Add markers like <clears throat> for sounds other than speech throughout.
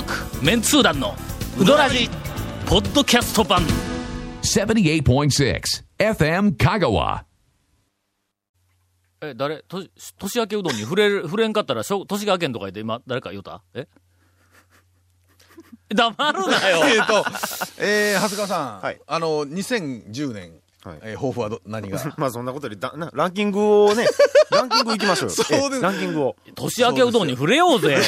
続メンツー団のウドラジポッドキャスト版。78.6 FM Kagawa. え誰？と年明けうどんに触れる <laughs> 触れんかったらしょ年が明けんとか言って今誰か言うた？え？<laughs> 黙るなよ。えっと、えー、長谷川さん、はい。あの、2010年、はい。えー抱負はど何が？<laughs> まあそんなことよりだな、ランキングをね、<laughs> ランキングいきましょうよ。<laughs> そうです。ええランキングを。年明けうどんに触れようぜ。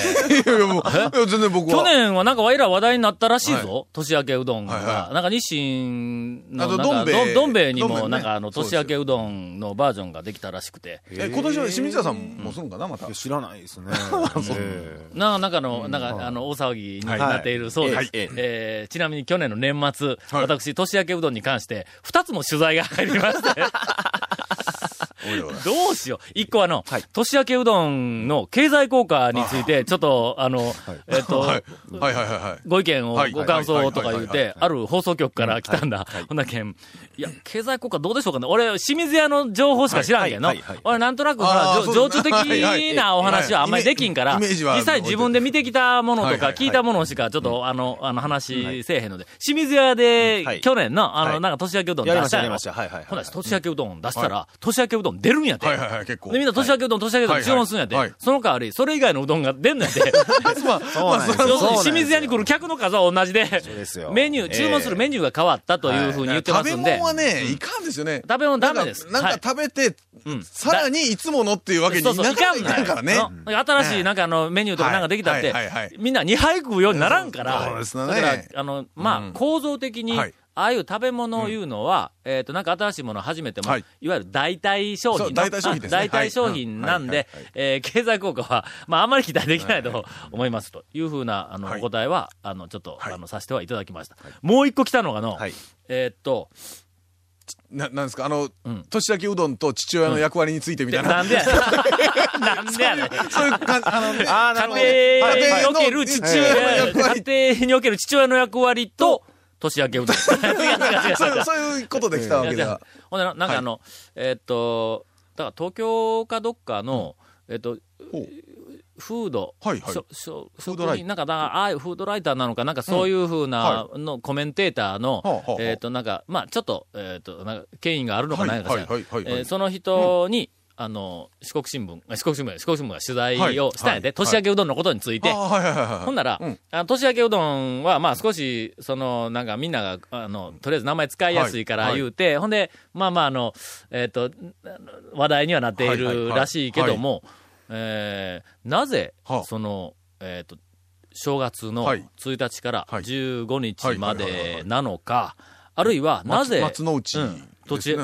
いやいや、もう、いや全然僕は。去年はなんかわいら話題になったらしいぞ、年明けうどんが。はいはいなんか日清の、なんかどん兵衛。どん兵衛にも、なんかあの、年明けうどんのバージョンができたらしくて。え、今年は清水屋さんもするんかな、また。知らないですね。えななんかの、なんか、あの、大騒ぎになっているそうです。はい。えーちなみに去年の年末、はい。私、年明けうどんに関して、二つも取材が入りまして、どうしよう。一個あの、はい。年明けうどんの経済効果について、ちょっと、あの、えっと、はい。はいはいはいはい。ご意見をはい、ご感想とか言うてある放送局から来たんだ。ほんだけん、いや、経済効果どうでしょうかね。俺、清水屋の情報しか知らんけんの。はいはいはい。俺、なんとなくほら、情緒的なお話はあんまりできんから、実際自分で見てきたものとか聞いたものしか、ちょっと、あの、あの話せえへんので、清水屋では、い。去年の、あの、はい。なんか年明けうどん出した。やろやりました。はいはいほな、はい。年明けうどん出したら、年明けうどん出るんやて。はいはいはい、結構。で、みんな年明けうどん、年明けうどん注文するんやて。その代わり、それ以外のうどんが出んのやて。<laughs> まあ、清水屋に来る客の数は同じで、メニュー、注文するメニューが変わったというふうに言ってますんで。食べ物、はね、いかんですよね。食べ物ダメです。なんか食べて、うん。さらにいつものっていうわけにいいかんからね。の新しいなんかあのメニューとかなんかできたってみんな2杯食うようにならんから、そうですね。だから、あの、まあ、うん。構造的に、はいああいう食べ物を言うのは、えっと、なんか新しいものを始めても、はい。い、わゆる代替商品代替商品ですね。あ代替商品なんで、はい。えー経済効果は、まあ、あんまり期待できないと思いますというふうな、あの、はい。お答えは、あの、ちょっと、はい。あの、させてはいただきました。もう一個来たのがの、はい。えーっと、な、なんですか、あの、ん。年明けうどんと父親の役割についてみたいな。なんでやねん。<laughs> なんでやねん。そういう感じ、あのね。家はい。庭における父親家庭における父親の役割と、年明けうどん。違う違う違う。違う <laughs> そういう、ことで来たわけだ。ほんでな、なんかあの、えーっと、だから東京かどっかの、えーっと、フード、はいはい。フードライなんか、だああいうフードライターなのか、なんかそういうふうなのコメンテーターのはあはあはあ、えーっと、なんか、まあちょっと、えーっと、なんか、権威があるのかないのかその人に、あの、四国新聞、あ四国新聞や、四国新聞が取材をしたんやで、はい。年明けうどんのことについて。ほんなら、うん。あ年明けうどんは、まあ少し、その、なんかみんなが、あの、とりあえず名前使いやすいからはい。言うて、ほんで、まあまあ、あの、えっ、と、あの話題にはなっていはいはいはい。るらしいけども、えーなぜはあ、その、えっ、と、正月のはい。1日からはい。15日まはいはいはいはい。でなのか、あるいは、なぜ、松の内。うん土地、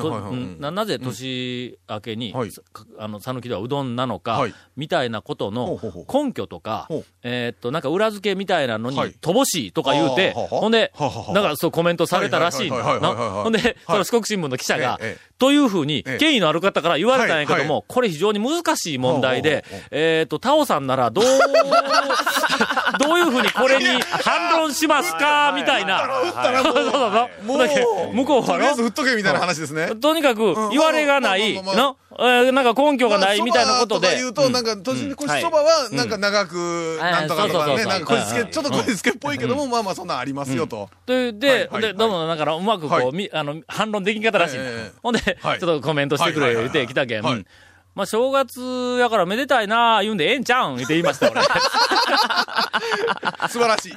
ななぜ年明けに、はい。さあの、讃岐ではうどんなのか、はい。みたいなことほの根拠とかほう、えーっと、なんか裏付けみたいなのにはい、乏しいとか言うて、ほんでなんかそうコメントされたらしいほんで、その四国新聞の記者がええええ、というふうに、ええ。権威のある方から言われたんやけどはいはも、これ非常に難しい問題でえーっと、タオさんならどう、<laughs> どういうふうにこれに反論しますかみたいな。<laughs> そうそうそう。向こうはのとりあえず振っとけみたいな話ですね。とにかく、言われがない、の、えーなんか根拠がないみたいなことで。言うと、なんか、年越しそばは、なんか長く、はいなんとかとかね、なんかこじつけ、うんちょっとこじつけっぽいけども、まあまあそんなんありますよと。で、で、はいはいで、どうも、だから、うまくこう、あの、反論できんかったらしいほんで、ちょはいっとコメントしてくれ、言うて、来たけん。はいまあ、正月やからめでたいな言うんでええんちゃうん言って言いました、俺。<laughs> 素晴らしい。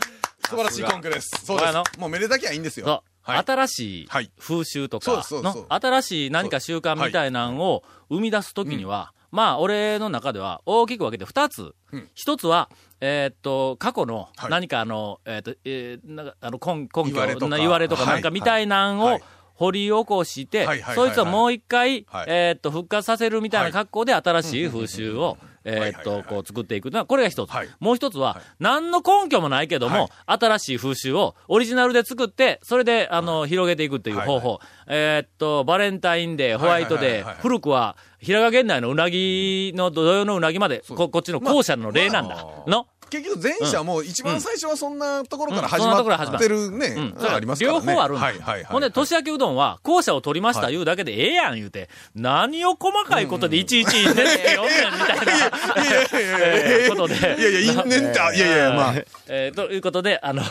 素晴らしい根拠です。そうです。もうめでたきゃいいんですよ。はい。新しいはい風習とかの、新しい何か習慣みたいなんを生み出すときには、まあ、俺の中では大きく分けて二つうん。一つは、えーっと、過去のはい何かあの、えーっと、えーなんかあの根根拠言われとかな言われとかはいなんかみたいなんをはい掘り起こしてそいつをもう一回はい、えーっと、復活させるみたいな格好で新しい風習を、えーっと、こう作っていくのは、これが一つ。はい。もう一つは、何の根拠もないけども、新しい風習をオリジナルで作って、それで、あの、広げていくっていう方法。えーっと、バレンタインデー、ホワイトデー古くは、平賀源内のうなぎの土曜のうなぎまで、ここっちの後者の例なんだ。の？結局前者も一番最初はそんなところから始まってるね、うんありますからね。両方あるんだ。はいはいはい。ほんで、年明けうどんは、校舎を取りました言うだけでええやん言うて、何を細かいことでいちいちねって読んねんみたいな、えーことで。いやいや、因縁って、あいやいや、まあ。えーということで、あの、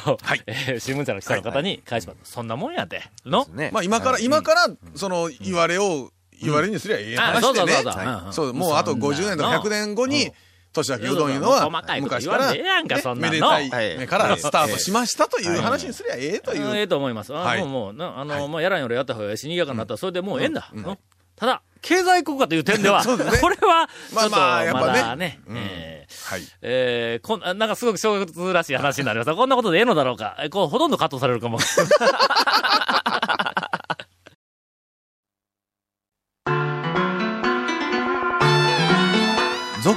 えー新聞社の記者の方に返します。そんなもんやて。のね。まあ今から、今から、その、言われを、言われにすりゃええあ話でねそうそうそう。そう、もうあと50年とか100年後に、年明けうどんいうの細は昔から、めでたいはい。目からスタートしましたという話にすりゃええという。うんええと思います。もう、もう、なあの、まあ、やらんよりやった方がし、賑やかになったら、それでもうええんだ。うん。ただ、経済効果という点では、<laughs> これは、ちょっと、まあまあやっぱね。まだね、えーこん、なんかすごく正月らしい話になりました。こんなことでええのだろうか。えこう、ほとんどカットされるかも。<laughs> 続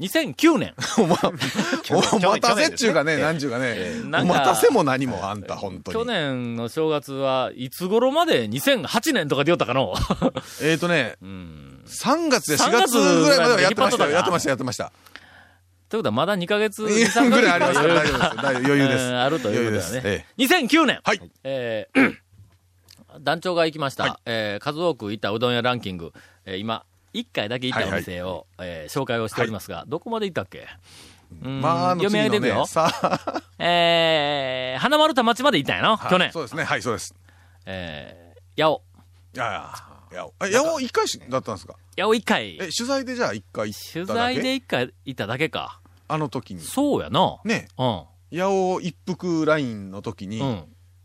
2009年。<laughs> おま、お待たせっちゅうかね、なんちゅうかね。お待たせも何も、あんた、本当に。去年の正月はいつ頃まで2008年とかで言おったかの？<laughs> えっとね、うん。3月や3 4月ぐらいまではやってましたやってました、やってました。ということはまだ2ヶ月、い2、や3ぐらいあります大丈夫です。余裕です。<laughs> うんあるということだよね。余裕ですえ2009年。はい。えー <clears throat> 団長が行きました、はいえー数多く行ったうどん屋ランキング、えー今、1回だけ行ったお店を、えー紹介をしておりますが、どこまで行ったっけ？うんまあ、あの読み上げていくよ。さあ、<laughs> えー、花丸田町まで行ったんやの、はい去年。そうですね。はい、そうです。えー、八尾。いやいや、いや、え、やお一回しだったんですか？八尾1回。え、取材でじゃあ一回行取材で1回行っただけか。あの時に。そうやな。ね、うん。八尾一服ラインの時に、うん。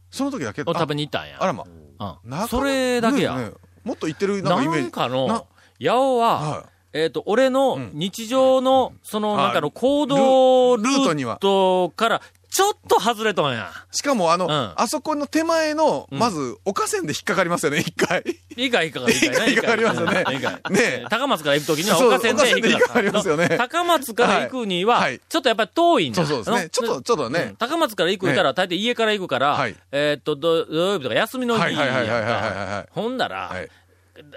その時だけ、を食べにに行ったんや。あらま。うん。それだけや。ねねもっと行ってるなんかイメージ。なんかのな、八尾は、はえっ、と、俺のうん。日常の、その、あなんかの行動ルルートには。ートから、ちょっと外れとんや。い。しかも、あの、ん。あそこの手前の、うん。まず、岡線で引っかかりますよね、一回。いいかいいかいい <laughs> かいな引っかかりますよね。ねえ。ー高松から行くときにはそう岡線で引っかかりますよね。高松から行くには、はい。はい。ちょっとやっぱり遠いんだ。そうそうですね。ちょっと、ちょっとうん。ね。高松から行くから、大抵家から行くから、はい。えーっと、土土曜日とか休みの日はいはいはいはいはいはいやはいんかほんだら、はい。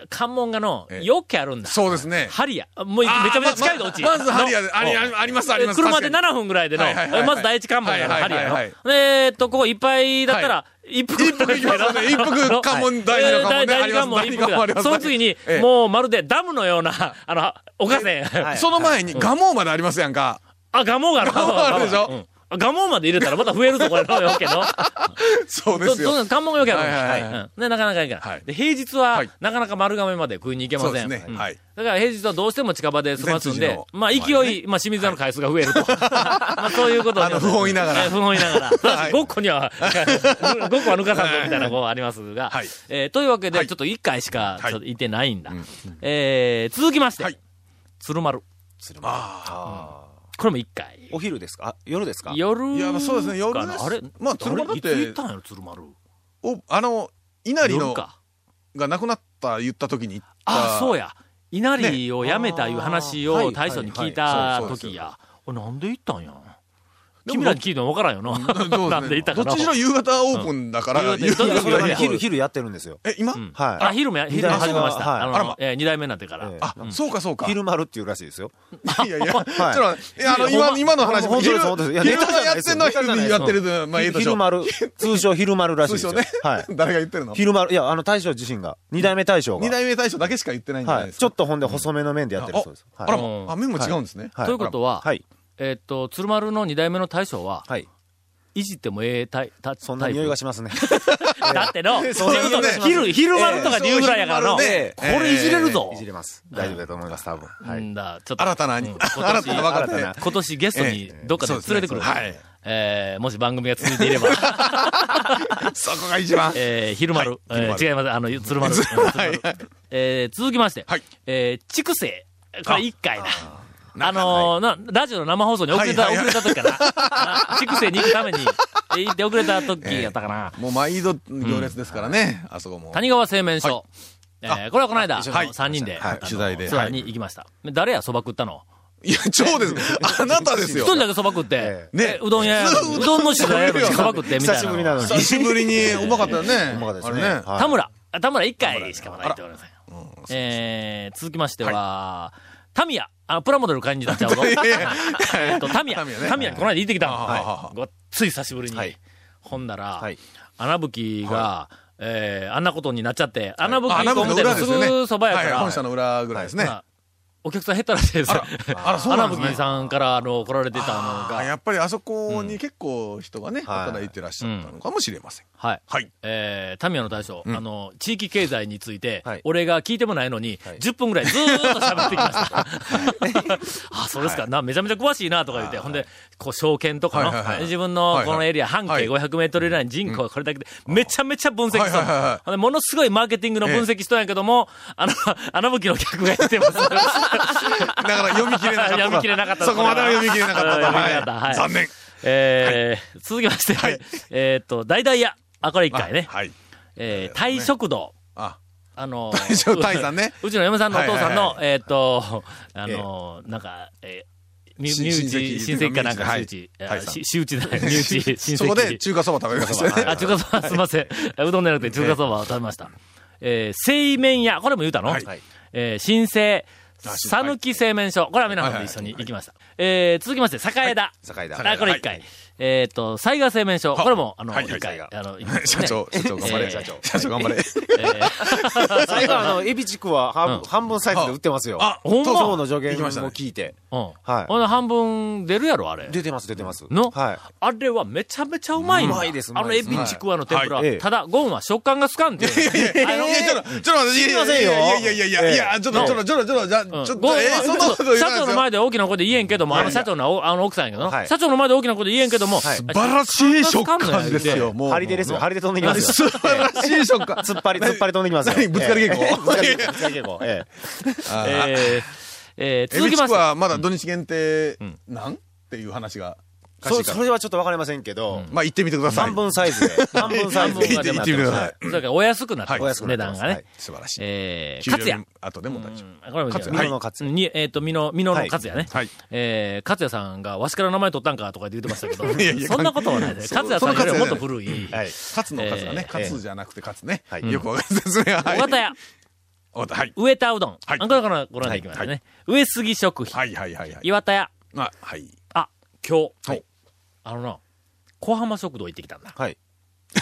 関門がの、ええよっけあるんだ。そうですね。ハリア。もうめちゃめちゃ近いのうち。ままずハリアで、のあり、ます、あります。車で確かに7分ぐらいでの、まず第一関門がはいハリアの。えーっと、ここいっぱいだったら、一服一服行きますよね。一服関門、第二の関門ね。第二関門一服。その次にえ、えもうまるでダムのような、あの、岡線。はいその前に、ガモーまでありますやんか。あ、ガモがある。ガモあるでしょ？ガモまで入れたらまた増えるぞ、これのよけの。<laughs> そうですよ。そそんなん関門がよけあるはいうん。で、なかなかいいから。はい。で、平日ははい、なかなか丸亀まで食いに行けません。ね。ん。はい。だから平日はどうしても近場で済ますんでまあ勢い、まあ清水屋の回数が増えると。<laughs> まあそういうことであの不本意ながら。えー不本意ながら。ただしはい。5個には、<laughs> 5個は抜かさんぞみたいなこうありますが。はい。えーというわけで、はい。ちょっと1回しかはい。ちょっと行ってないんだ。うん。えー続きまして。はい、鶴丸。あこれも1回。お昼ですか？あ夜ですか？夜いやまあそうですね夜ですかなあれ？まあ鶴丸だってあれいつ行ったんやろ、鶴丸。あ。お、あの、稲荷の。が亡くなった言った時に行った。あ、そうや。稲荷をやめたいう話をね大将に聞いはいたはいそうそう時や。俺なんで行ったんや？君らに聞いても分からんよな。なんで行ったかな。どっちにしろ夕方オープンだから、昼、昼やってるんですよ。え、今？うんはい。あ、昼もや、昼も始めました。はいああらまの、えー二代目になってから。ええあ、そうかそうか。昼丸っていうらしいですよ。<laughs> いやいや、<laughs> ちょっとあの、今、今の話も本当昼、昼やってんのは昼にやってると、まあ、いいとしょ昼丸、<laughs> 通称昼丸らしいですよ。通称ね。はい。誰が言ってるの？昼丸、いや、あの大将自身が、二代目大将が。二代目大将だけしか言ってないんじゃないはい。ですか？ちょっとほんで細めの麺でやってるそうです。あらはい。うんま、あ、麺も違うんですね。はいということは、はい。えーっと、鶴丸の二代目の大将は、はい。いじってもええタイタ <laughs> <laughs> そんな匂いがしますね。だっての、昼、昼丸とかで言うぐらいやからの、こええれいじれるぞい。じれます。大丈夫だと思います、多分。はい。んだ、ちょっと。新たな、うん新たな若手新たな。今年ゲストにどっかで連れてくる。はいえーもし番組が続いていれば、<laughs> そこが一番。えー、昼丸、えー違います、あの、鶴丸。えー続きまして、はいえー、畜生。これ一回だ。あのーな、ラジオの生放送に遅れた、はいはいはい遅れた時かな。あ筑西に行くために、え行って遅れた時やったかな。もう毎度行列ですからね、あそこも。谷川製麺所。えーこれはこの間、はい3人で、取材でツアーに行きました。で誰や、蕎麦食ったの？いや、超です。あなたですよ。一人だけ蕎麦食ってえ、ねえうどん屋 <laughs> うどんの取材やのに蕎麦食って、みたいな。久しぶりなのに。久しぶりにうまかったよね。<laughs> うまかったですね田村。あ田村1回しかもないって言われません。えー、続きましては、タミヤ。あ、プラモデル買いになっちゃうぞ。<laughs> <laughs> タミヤ。タミヤこの間行ってきたの。ごっつい久しぶりにはい。ほんだらはい、穴吹きが、えー、あんなことになっちゃって、穴吹きあ穴工務店のす。ぐそばやからはい本、社の裏ぐらいですね。まあお客さん減ったらしいですよ。あら、そうなんですね。さんから、あの、来られてたのあが、やっぱりあそこに結構人がね、はい働いてらっしゃったのかもしれません。はい。はい。えー、タミヤの大将、あの、地域経済について、はい俺が聞いてもないのに、はい10分ぐらいずーっと喋ってきました。<laughs> あ、そうですか、な、めちゃめちゃ詳しいな、とか言って、ほんで、こう、証券とかの、はいはいはい自分のはいはいこのエリア、半径はい500メートル以内に人口がこれだけで、めちゃめちゃ分析する。はいはいはいはいほんでものすごいマーケティングの分析しとんやけども、あの、<laughs> 穴吹きの客が言ってます。<laughs> だから読み切れなかった。読み切れなかったそこまでは読み切れなかった残念。えー続きまして、はいえーっと、大々屋。あ、これ一回ね。はい。えー、タイ食堂。あ、あの大将タイさんね。うちの嫁さんのお父さんの、はいえーっと、あのなんか、えー、身内、親戚かなんか、はい身内、あタイさんし身内だね、<laughs> 身内、親戚。そこで中華そば食べましたね。あ、中華そば、すみません。うどんじゃなくて中華そばを食べました。えー、製麺屋、これも言うたの、はいえー、新生、さぬき製麺所。これは皆さんと一緒に行きました。えー、続きまして、栄田。栄田。あ、これ一回。えっと、災害製麺所。これも、あの、はい一回、はいあの、行きました社ね長、社長頑張れ。えー社長。社長頑張れ。えー最後あの、エビチクは半,、うん半分サイズで売ってますよ。あ、ほんま今日の助言も聞いて。うん。はいほんで半分出るやろ、あれ。出てます、出てます。の？はい。あれはめちゃめちゃうまいんだうまいですうあのエビちくわの天ぷら。ただ、ゴンは食感がつかんっていう。あのいや、ちょっと、ちょっと待って、知りませんよいやいやいやいやいや、ちょっと、ちょっと、ちょっと、ちょっと、ちょっと、社長の。前で大きな声で言えんけども、あの社長の、あの奥さんやけど社長の前で大きな声で言えんけども、はい素晴らしい食感ですよ、もう。張り手ですよ。張り手飛んできますよ。素晴らしい食感。突っ張り、突っ張り飛んできますよ。何？ぶつかり稽古？ええぶつかり稽古。ええーえーエビチク続きまして、はまだ土日限定なん？っていう話が、え。そそれはちょっとわかりませんけど、まあ行ってみてください。半分サイズで。半分サイズで。半分が出ます行ってみてください。それからお安くなってはいます、値段がね。はい素晴らしい。えー、給料勝也。後でも大丈うんこれも勝也美濃の勝也に、えっ、と、美濃、美濃の勝也ね。はいえー、勝也さんが、わしから名前取ったんかとか言ってましたけど、いやいやそんなことはないです。勝也さんよりはもっと古い。はい。夫。勝つの数がね、えー勝つじゃなくて勝つねは。いよくわかる説明は。はい尾形屋、はい。上田うどん。はいあこれからご覧いただきましたね。上杉食品、はいはいはいはい。岩田屋。あ、はい。あ、今日、はいあのな、小浜食堂行ってきたんだ。はい。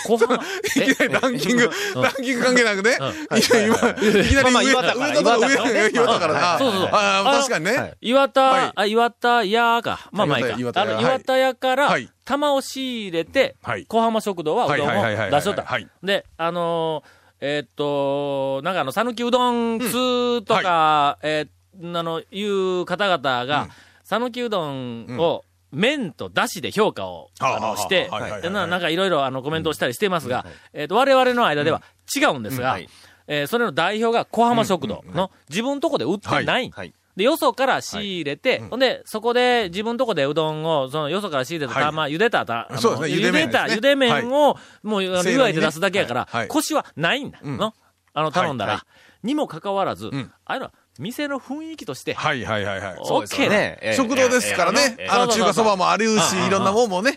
小浜、<laughs> え？ランキング、うんランキング関係なくね。今、いきなり岩田上田から岩田から上岩田からな。そうそうそう確かにはねい。岩田、はいあ、岩田屋か。まあまあいいか。あの、岩田屋からはい、玉を仕入れて、はい小浜食堂はうどんを出しとったはい。で、あのー、えーっと、なんかあの、讃岐うどん通とか、えーあの、いう方々が、讃岐うどんを、麺と出汁で評価を、あの、してななんかいろいろあのコメントをしたりしていますが、えーっと、我々の間では違うんですがはい、えーそれの代表が小浜食堂の自分のとこで売ってない。はい。で、よそから仕入れて、ほんで、そこで自分とこでうどんを、そのよそから仕入れたはい。玉、茹でたた、あのそうですね茹でた、茹で麺を、もう、湯がいて出すだけやからはい。はないんだ。ん。の。あの、頼んだはいら。にもかかわらずん、ああいうのは、店の雰囲気として、はいはいはいはい。オッケーね。食堂ですからね。あの、中華そばもあるし、いろんなもん。もね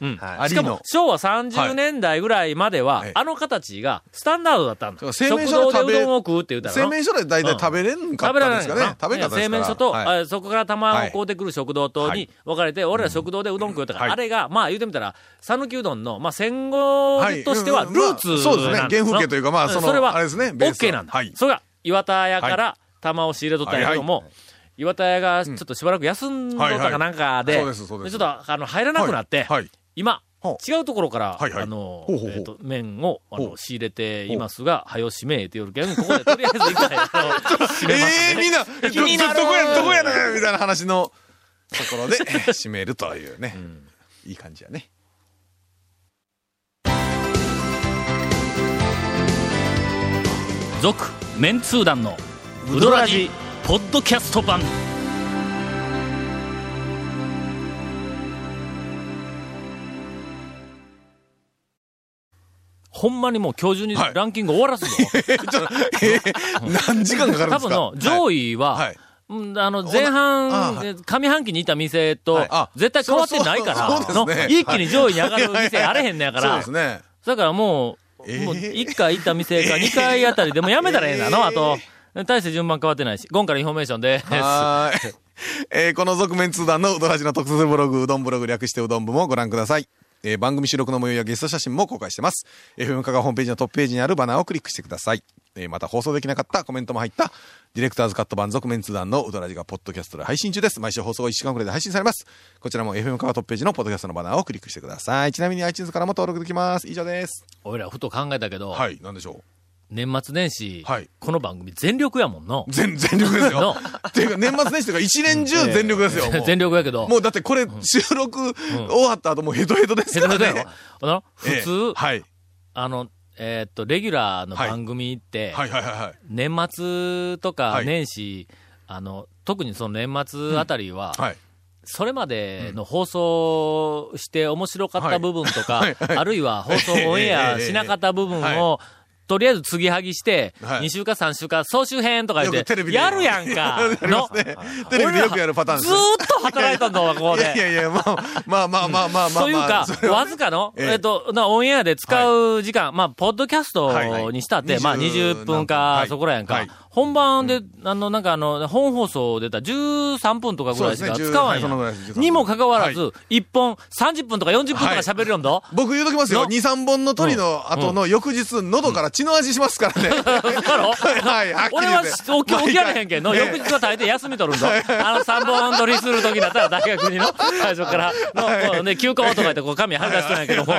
しかも、。昭和30年代ぐらいまでははい、あの形がスタンダードだったんだ。食製麺所で食べ堂でうどんを食うって言ったらな。製麺所で大体食べれん。か食べられないったんですかね。食べんかったですから。製麺所と、はい。あそこから玉を買うてくる食堂とにはい。分かれて、俺ら食堂でうどん食うたから、はい。あれが、まあ言うてみたら、讃岐うどんの、まあ戦後としてはルーツそうですね。原風景というかまあそのそれは、あれですねベースは。OK なんだ。はい。それが、岩田屋から玉を仕入れとったんやけども、岩田屋がちょっとしばらく休んどったかなんかで、ちょっとあの入らなくなって、はい。はい。今ほ、違うところから、はいはい。あの、えっ、と、麺を、あの、仕入れていますが、はよ締めって言うけん、ここでとりあえず一回、あの締めますええみんな、ど <laughs> 気になる。どこや、どこやねんみたいな話のところで <laughs> 締めるというね。いい感じやね。続メンツー団のウドラジポッドキャスト版。ほんまにもう今日中にランキング終わらすぞ。<laughs> 何時間かかるんですか？多分の上位は、はい。はいあの、前半、上半期にいた店と、絶対変わってないから、一気に上位に上がる店あれへんのやから、だからもう、もう1回行った店か2回あたりでもやめたらええなの、あと。大して順番変わってないし、ゴンからインフォメーションです。はーい。えーこの続・麺通団のうどラヂの特設ブログ、うどんブログ略してうどん部もご覧ください。えー番組収録の模様やゲスト写真も公開してます。FM 香川ホームページのトップページにあるバナーをクリックしてください。えーまた放送できなかったコメントも入った、ディレクターズカット版続面通談のうどらじがポッドキャストで配信中です。毎週放送後1週間くらいで配信されます。こちらも FM 香川トップページのポッドキャストのバナーをクリックしてください。ちなみに iTunes からも登録できます。以上です。俺らふと考えたけど、はい、なんでしょう。年末年始、はい。この番組全力やもんの。全、<laughs> 全力ですよ。の。っていうか、年末年始というか、一年中全力ですよ。もう。全力やけど、もうだってこれ、収録終わった後もうヘトヘトですからね。ヘトヘトやろ。あの普え。え通、はい。あの、えーっと、レギュラーの番組って、はい。はいはいはい。年末とかはい。年始、あの、特にその年末あたりは、はい。それまでの放送して面白かった部分とか、はい。はい。はい。あるいは放送オンエアしなかった部分はい。を、とりあえず継ぎはぎして、はい2週か3週か総集編とか言ってやるやんかやりますね。テレビでよくやるパターンですずね。ーっと働いたんだわ、ここいやいで。やいや、まあまあまあまあまあまあ。というかわずかの、えええっと、なオンエアで使う時間、まあ、ポッドキャストにしたって、はいまあ、20 20分はいか、そこらやんかはい。本番で、あの、なんかあの、本放送出た13分とかぐらいしか使わん10はいそのぐらやいです13ん。にもかかわらはず、1本30分とか40分とか喋るんだ。僕言うときますよ。の？2、3本の鳥の後の翌日、喉から血の味しますからね。<laughs> はい、はっきり俺は起き起きられへんけん。の、毎翌日は大抵休み取るんだ。あの3本取りするときだったら大学にの、最初からの、ね、休暇をとか言ってこう紙貼り出してないけども、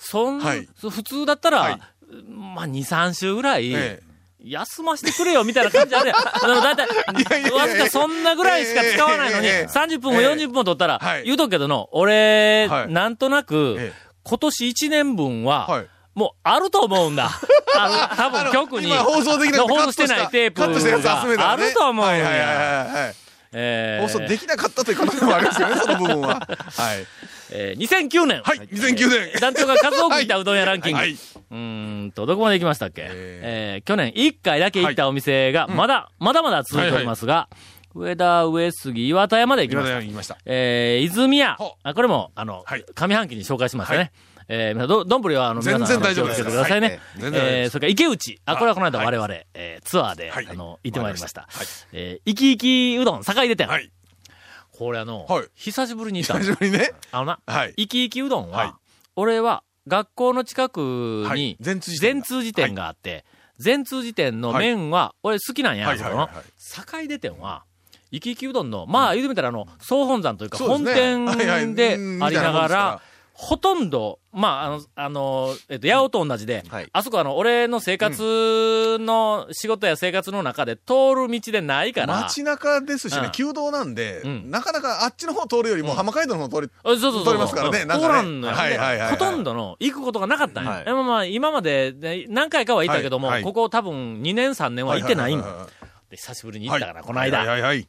そんはい。普通だったら、はい。まあ2、3週ぐらい、ええ。休ませてくれよ、みたいな感じあるやん。だいたい、わずかそんなぐらいしか使わないのに、ええ。ええ30分も40分も取ったら、はい。言うとくけどの、俺、はい。なんとなく、ええ。今年1年分は、はいもうあると思うんだ。<laughs> あの、多分局に、今放送できなくて放送してないテープがあると思うんはいはいはいや。はい。えー放送できなかったという可能性もありますよね、その部分は。<laughs> はい。えー2009年。はい、2009年。団長が数多く行ったうどん屋ランキング。はいうーんと、どこまで行きましたっけ、ええー去年1回だけ行ったお店が、まだ、まだまだ続いておりますが、上田、上杉、岩田山で行き今ました。言いました。えー、泉屋。あ、これも、あの、はい上半期に紹介しましたね。はいえー、皆さんど、どんぶりは、あの、皆さん、全然大丈夫です。気をつけてくださいね。はい。えー、それから池内。あ、これはこの間はい。我々、えー、ツアーで、はい。あの、行ってまいりました。わかりましえー、生き生きうどん、境出店。はい。これあの、はい。久しぶりに行った。の久しぶりね。あのな、はい。生き生きうどんは、はい。俺は学校の近くにはい、善通寺店善通寺店があって、善通寺店の麺は、俺好きなんや、はい。そこの。はい。はい。はい。境出店は、生き生きうどんの、まあ言うてみたらあの、総本山というか、本店でうんありながらか、ほとんど、まあ、あの、あの、えっと、八尾と同じで、はい。あそこあの、俺の生活の、仕事や生活の中で通る道でないから、街中ですしうん。ね、旧道なんでうん、なかなかあっちの方通るよりも浜街道の方通り、あそうそうそう。通りますからねうん。なんかね。通らんのよ。はいはいはいはい。ほとんどの、行くことがなかったんや。まあ、今まで、ね何回かは行ったけども、ここ多分2年3年は行ってないんだ。は久しぶりには行ったから、この間。はいはいはい。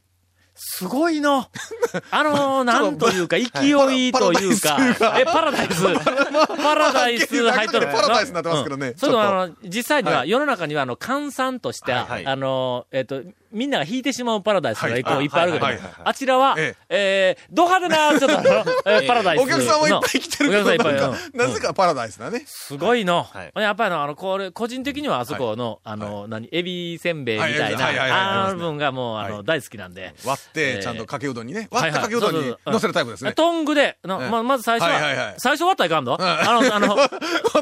すごいの。<laughs> あのー、なんというか、勢いというか、え、パラダイス。<laughs> パラダイス入っとる。パラダイスになってますけどね。うん。それあの、実際には世の中には、あの、換算として、あのー、えっと、みんなが引いてしまうパラダイスがはい。こういっぱいあるけどあちらは、ええ。ー、ド派手な、ちょっとえー <laughs> パラダイスの。お客さんもいっぱい来てるけど。なんうん。かなぜかパラダイスだね。すごいの。はい。やっぱりあの、これ、個人的にはあそこの、あの、何、エビせんべいみたいな、あはいの部分がもう、あの、はい。大好きなんで。割っえー。て、ちゃんとかけうどんにね。はいはい。割ったかけうどんに乗せるタイプですね。トングで、ままず最初は、最初割ったらいかんの、あの、あの、割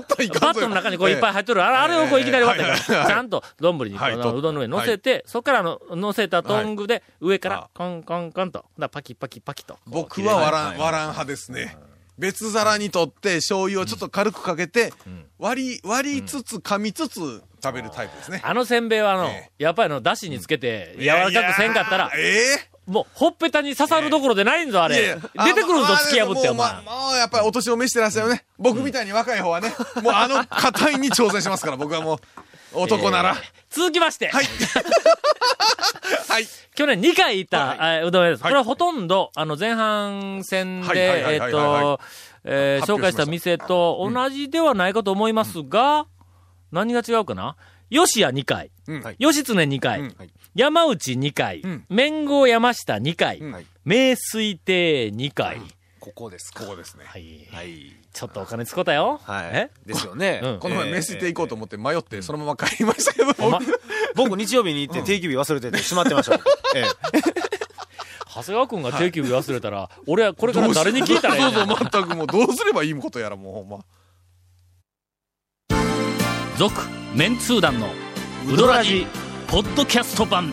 ったらいかんバットの中にこういっぱい入っとる。あれをこういきなり割ったらちゃんと丼に、うどんの上に乗せて、そこからあの、乗せたトングで、上から、コンコンコンと、だパキパキパキと。僕は割らん、割らん派ですね。別皿にとって醤油をちょっと軽くかけて、割り、割りつつ噛みつつ食べるタイプですね。あのせんべいはあの、えやっぱりあの、だしにつけて、柔らかくせんかったら、ええもう、ほっぺたに刺さるどころでないんぞ、あれ。出てくるんぞ、あ突き破って、お前。もうまもうやっぱりお年を召してらっしゃるね。僕みたいに若い方はね、もうあの硬いに挑戦しますから、僕はもう、男なら。<laughs> 続きまして、はい。ははい。去年2回行った、はいあうどん屋です。はい。これはほとんど、あの、前半戦はいはいで、えっはいはい。はいと、えー紹介したた店と同じではないかと思いますが、何が違うかな？吉谷2回、うん。はい。吉常2回、うん。山内2回、ん。麺号山下2回、うん。はい。名水亭2回。ここですか。ここですね。はい。はい。ちょっとお金使ったよ。はい。え？ですよね。うんこの前、ええメステ行こうと思って迷って、そのまま帰りましたけど、ほんま <laughs> 僕僕日曜日に行って定休日忘れててしまってました。<laughs> ええ。長谷川くんが定休日忘れたら、俺はこれから誰に聞いたらいいそうのそう、全くもう、どうすればいいことやら、もうほんま。続メンツー団のウドラジポッドキャスト版